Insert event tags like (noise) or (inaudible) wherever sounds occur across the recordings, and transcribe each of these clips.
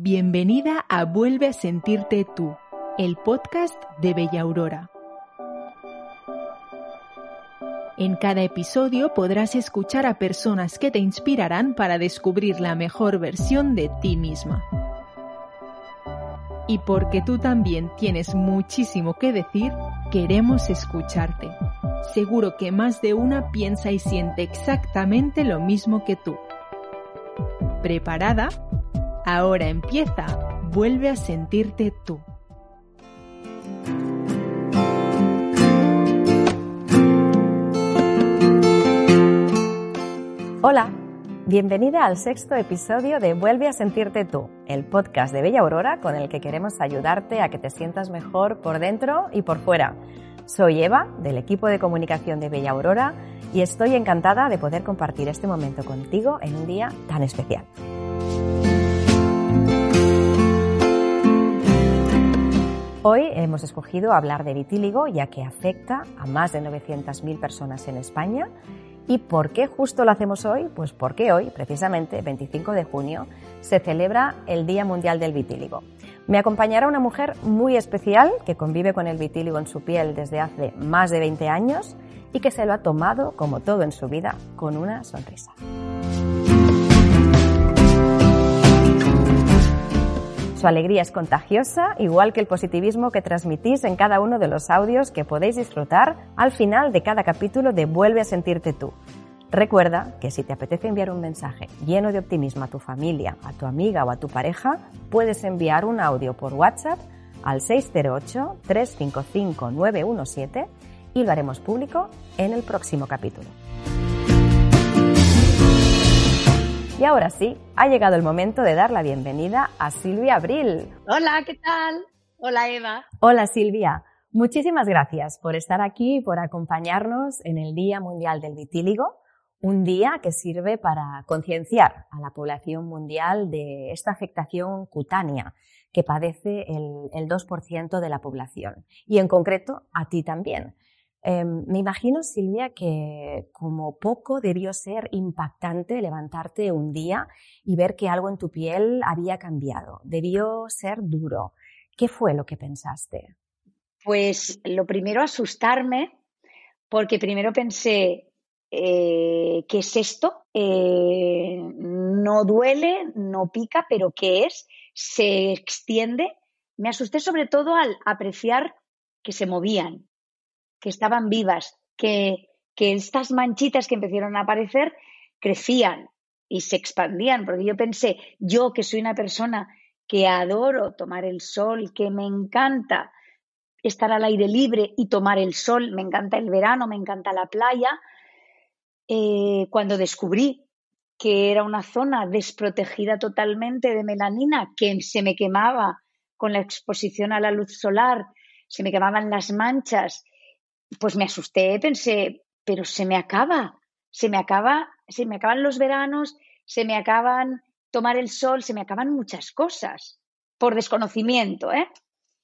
Bienvenida a Vuelve a sentirte tú, el podcast de Bella Aurora. En cada episodio podrás escuchar a personas que te inspirarán para descubrir la mejor versión de ti misma. Y porque tú también tienes muchísimo que decir, queremos escucharte. Seguro que más de una piensa y siente exactamente lo mismo que tú. ¿Preparada? Ahora empieza. Vuelve a sentirte tú. Hola, bienvenida al sexto episodio de Vuelve a sentirte tú, el podcast de Bella Aurora con el que queremos ayudarte a que te sientas mejor por dentro y por fuera. Soy Eva, del equipo de comunicación de Bella Aurora, y estoy encantada de poder compartir este momento contigo en un día tan especial. Hoy hemos escogido hablar de vitíligo ya que afecta a más de 900.000 personas en España. ¿Y por qué justo lo hacemos hoy? Pues porque hoy, precisamente 25 de junio, se celebra el Día Mundial del Vitíligo. Me acompañará una mujer muy especial que convive con el vitíligo en su piel desde hace más de 20 años y que se lo ha tomado, como todo en su vida, con una sonrisa. Su alegría es contagiosa, igual que el positivismo que transmitís en cada uno de los audios que podéis disfrutar al final de cada capítulo de Vuelve a sentirte tú. Recuerda que si te apetece enviar un mensaje lleno de optimismo a tu familia, a tu amiga o a tu pareja, puedes enviar un audio por WhatsApp al 608-355-917 y lo haremos público en el próximo capítulo. Y ahora sí, ha llegado el momento de dar la bienvenida a Silvia Abril. Hola, ¿qué tal? Hola, Eva. Hola, Silvia. Muchísimas gracias por estar aquí y por acompañarnos en el Día Mundial del Vitíligo, un día que sirve para concienciar a la población mundial de esta afectación cutánea que padece el, el 2% de la población y en concreto a ti también. Em, me imagino, Silvia, que como poco debió ser impactante levantarte un día y ver que algo en tu piel había cambiado. Debió ser duro. ¿Qué fue lo que pensaste? Pues lo primero, asustarme, porque primero pensé, eh, ¿qué es esto? Eh, no duele, no pica, pero ¿qué es? Se extiende. Me asusté sobre todo al apreciar que se movían, que estaban vivas, que, que estas manchitas que empezaron a aparecer crecían y se expandían, porque yo pensé, yo que soy una persona que adoro tomar el sol, que me encanta estar al aire libre y tomar el sol, me encanta el verano, me encanta la playa, eh, cuando descubrí que era una zona desprotegida totalmente de melanina, que se me quemaba con la exposición a la luz solar, se me quemaban las manchas pues me asusté, pensé, pero se me acaba, se me acaba, se me acaban los veranos, se me acaban tomar el sol, se me acaban muchas cosas por desconocimiento, ¿eh?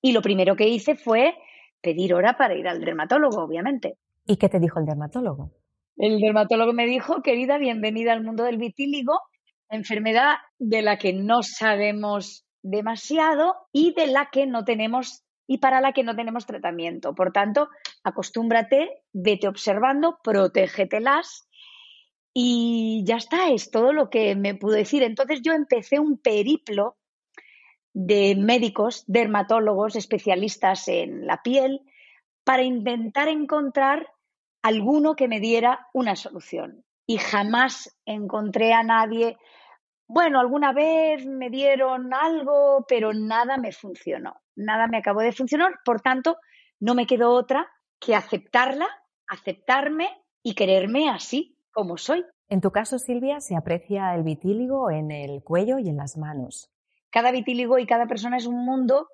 Y lo primero que hice fue pedir hora para ir al dermatólogo, obviamente. ¿Y qué te dijo el dermatólogo? El dermatólogo me dijo, querida, bienvenida al mundo del vitíligo, enfermedad de la que no sabemos demasiado y de la que no tenemos y para la que no tenemos tratamiento. Por tanto, acostúmbrate, vete observando, protégetelas y ya está, es todo lo que me pudo decir. Entonces yo empecé un periplo de médicos, dermatólogos, especialistas en la piel, para intentar encontrar alguno que me diera una solución. Y jamás encontré a nadie, bueno, alguna vez me dieron algo, pero nada me funcionó nada me acabó de funcionar, por tanto, no me quedó otra que aceptarla, aceptarme y quererme así como soy. En tu caso, Silvia, se aprecia el vitíligo en el cuello y en las manos. Cada vitíligo y cada persona es un mundo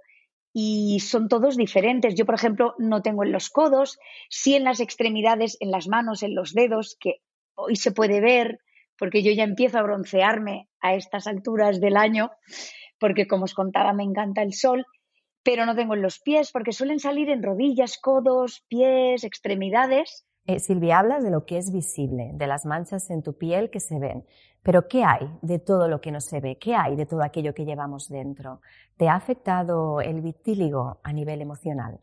y son todos diferentes. Yo, por ejemplo, no tengo en los codos, sí en las extremidades, en las manos, en los dedos, que hoy se puede ver, porque yo ya empiezo a broncearme a estas alturas del año, porque como os contaba, me encanta el sol pero no tengo en los pies porque suelen salir en rodillas, codos, pies, extremidades. Eh, Silvia, hablas de lo que es visible, de las manchas en tu piel que se ven. Pero ¿qué hay de todo lo que no se ve? ¿Qué hay de todo aquello que llevamos dentro? ¿Te ha afectado el vitíligo a nivel emocional?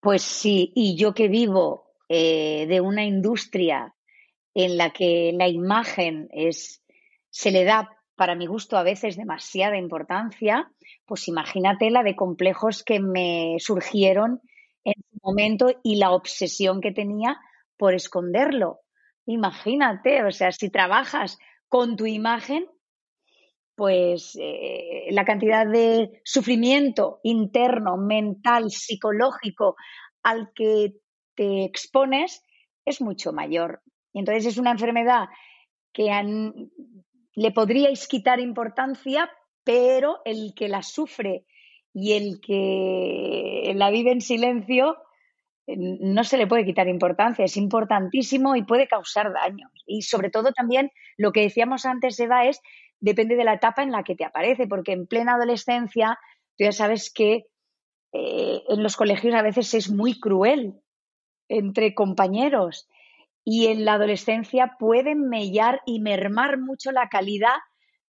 Pues sí, y yo que vivo eh, de una industria en la que la imagen es, se le da, para mi gusto, a veces demasiada importancia, pues imagínate la de complejos que me surgieron en su momento y la obsesión que tenía por esconderlo. Imagínate, o sea, si trabajas con tu imagen, pues eh, la cantidad de sufrimiento interno, mental, psicológico al que te expones es mucho mayor. Y entonces es una enfermedad que le podríais quitar importancia, pero el que la sufre y el que la vive en silencio no se le puede quitar importancia, es importantísimo y puede causar daños. Y sobre todo también lo que decíamos antes, Eva, es depende de la etapa en la que te aparece, porque en plena adolescencia tú ya sabes que eh, en los colegios a veces es muy cruel entre compañeros y en la adolescencia pueden mellar y mermar mucho la calidad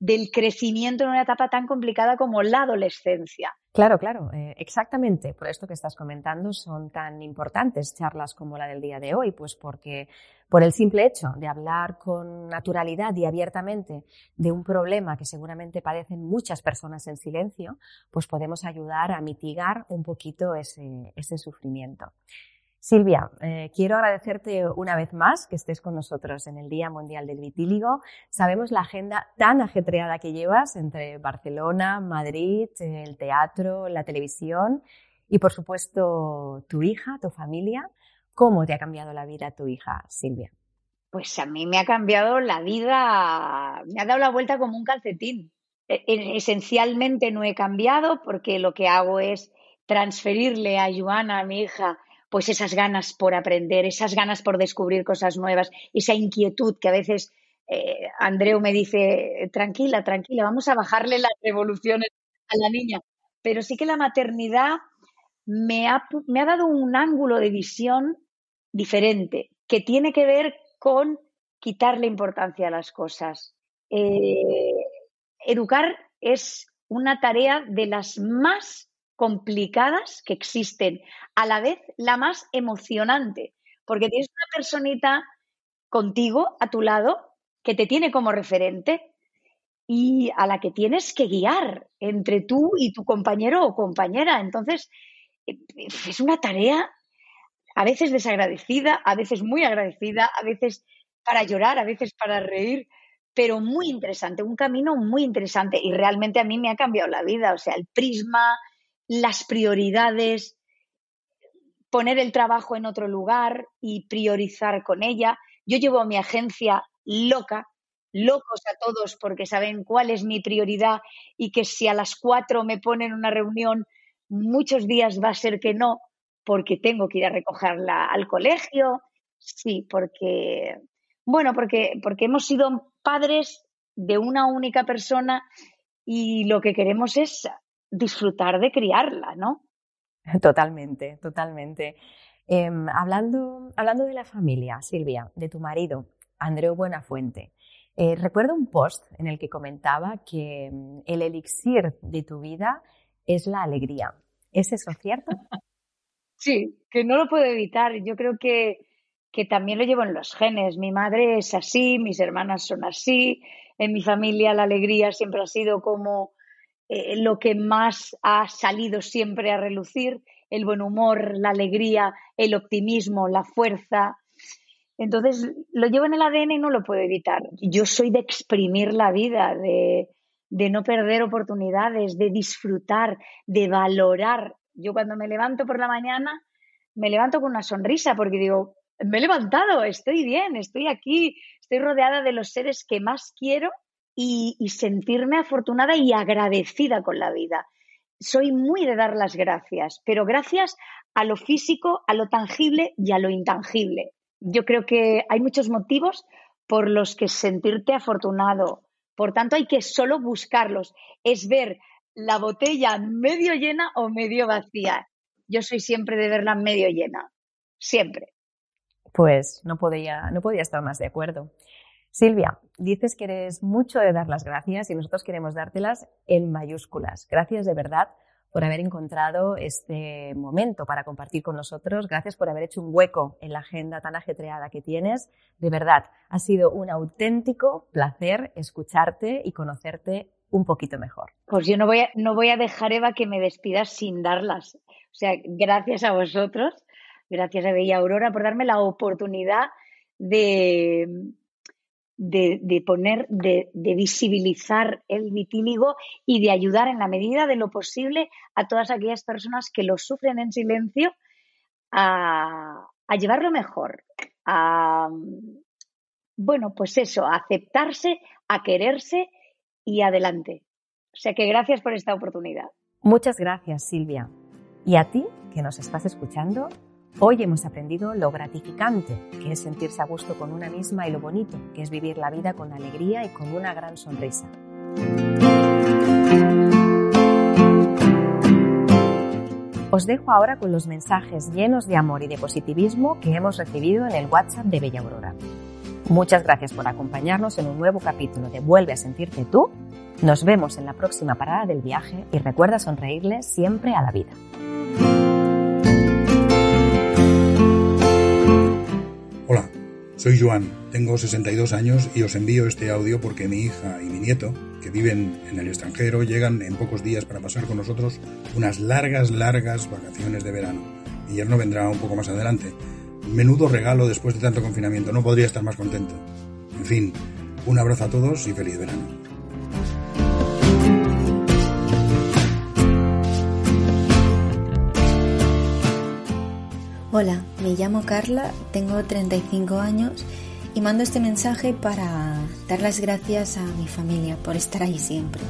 del crecimiento en una etapa tan complicada como la adolescencia. Claro, claro, eh, exactamente. Por esto que estás comentando son tan importantes charlas como la del día de hoy, pues porque por el simple hecho de hablar con naturalidad y abiertamente de un problema que seguramente padecen muchas personas en silencio, pues podemos ayudar a mitigar un poquito ese, ese sufrimiento. Silvia, eh, quiero agradecerte una vez más que estés con nosotros en el Día Mundial del Vitíligo. Sabemos la agenda tan ajetreada que llevas entre Barcelona, Madrid, el teatro, la televisión y, por supuesto, tu hija, tu familia. ¿Cómo te ha cambiado la vida tu hija, Silvia? Pues a mí me ha cambiado la vida, me ha dado la vuelta como un calcetín. E, e, esencialmente no he cambiado porque lo que hago es transferirle a Joana, a mi hija, pues esas ganas por aprender, esas ganas por descubrir cosas nuevas, esa inquietud que a veces eh, Andreu me dice, tranquila, tranquila, vamos a bajarle las revoluciones a la niña. Pero sí que la maternidad me ha, me ha dado un ángulo de visión diferente, que tiene que ver con quitarle importancia a las cosas. Eh, educar es una tarea de las más complicadas que existen, a la vez la más emocionante, porque tienes una personita contigo, a tu lado, que te tiene como referente y a la que tienes que guiar entre tú y tu compañero o compañera. Entonces, eh, es una tarea a veces desagradecida, a veces muy agradecida, a veces para llorar, a veces para reír, pero muy interesante, un camino muy interesante y realmente a mí me ha cambiado la vida, o sea, el prisma, las prioridades, poner el trabajo en otro lugar y priorizar con ella. Yo llevo a mi agencia loca, locos a todos porque saben cuál es mi prioridad y que si a las cuatro me ponen una reunión, muchos días va a ser que no, porque tengo que ir a recogerla al colegio. Sí, porque, bueno, porque, porque hemos sido padres de una única persona y lo que queremos es disfrutar de criarla, ¿no? Totalmente, totalmente. Em, hablando, hablando de la familia, Silvia, de tu marido, Andreu Buenafuente, eh, recuerdo un post en el que comentaba que em, el elixir de tu vida es la alegría. ¿Es eso cierto? (laughs) Sí, que no lo puedo evitar. Yo creo que, que también lo llevo en los genes. Mi madre es así, mis hermanas son así. En mi familia la alegría siempre ha sido como eh, lo que más ha salido siempre a relucir, el buen humor, la alegría, el optimismo, la fuerza. Entonces, lo llevo en el ADN y no lo puedo evitar. Yo soy de exprimir la vida, de, de no perder oportunidades, de disfrutar, de valorar. Yo cuando me levanto por la mañana, me levanto con una sonrisa porque digo, me he levantado, estoy bien, estoy aquí, estoy rodeada de los seres que más quiero y, sentirme afortunada y agradecida con la vida. Soy muy de dar las gracias, pero gracias a lo físico, a lo tangible y a lo intangible. Yo creo que hay muchos motivos por los que sentirte afortunado. Por tanto, hay que solo buscarlos. Es ver la botella medio llena o medio vacía. Yo soy siempre de verla medio llena. Siempre. Pues no podía, no podía estar más de acuerdo. Silvia, dices que eres mucho de dar las gracias y nosotros queremos dártelas en mayúsculas. Gracias de verdad por haber encontrado este momento para compartir con nosotros. Gracias por haber hecho un hueco en la agenda tan ajetreada que tienes. De verdad, ha sido un auténtico placer escucharte y conocerte un poquito mejor. Pues yo no voy a, no voy a dejar, Eva, que me despidas sin darlas. O sea, gracias a vosotros, gracias a Bella Aurora por darme la oportunidad de, de, poner, de, visibilizar el vitíligo y de ayudar en la medida de lo posible a todas aquellas personas que lo sufren en silencio a, a llevarlo mejor, a, bueno, pues eso, a aceptarse, a quererse y adelante. O sea que gracias por esta oportunidad. Muchas gracias, Silvia. Y a ti, que nos estás escuchando, hoy hemos aprendido lo gratificante que es sentirse a gusto con una misma y lo bonito que es vivir la vida con alegría y con una gran sonrisa. Os dejo ahora con los mensajes llenos de amor y de positivismo que hemos recibido en el WhatsApp de Bella Aurora. Muchas gracias por acompañarnos en un nuevo capítulo de Vuelve a sentirte tú. Nos vemos en la próxima parada del viaje y recuerda sonreírle siempre a la vida. Soy Joan, tengo 62 años y os envío este audio porque mi hija y mi nieto, que viven en el extranjero, llegan en pocos días para pasar con nosotros unas largas, largas vacaciones de verano. no vendrá un poco más adelante Menudo regalo después de tanto confinamiento, no podría estar más contento. En fin, un abrazo a todos y feliz verano. Hola, me llamo Carla, tengo 35 años y mando este mensaje para dar las gracias a mi familia por estar ahí siempre.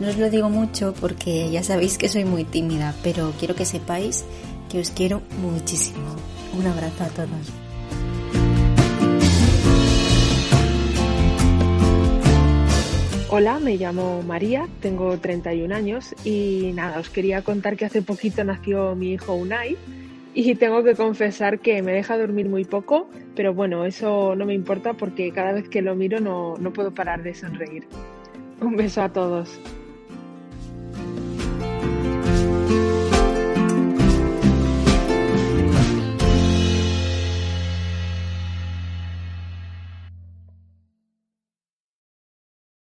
No os lo digo mucho porque ya sabéis que soy muy tímida, pero quiero que sepáis que os quiero muchísimo. Un abrazo a todos. Hola, me llamo María, tengo 31 años y nada, os quería contar que hace poquito nació mi hijo Unai y tengo que confesar que me deja dormir muy poco, pero bueno, eso no me importa porque cada vez que lo miro no, no puedo parar de sonreír. Un beso a todos.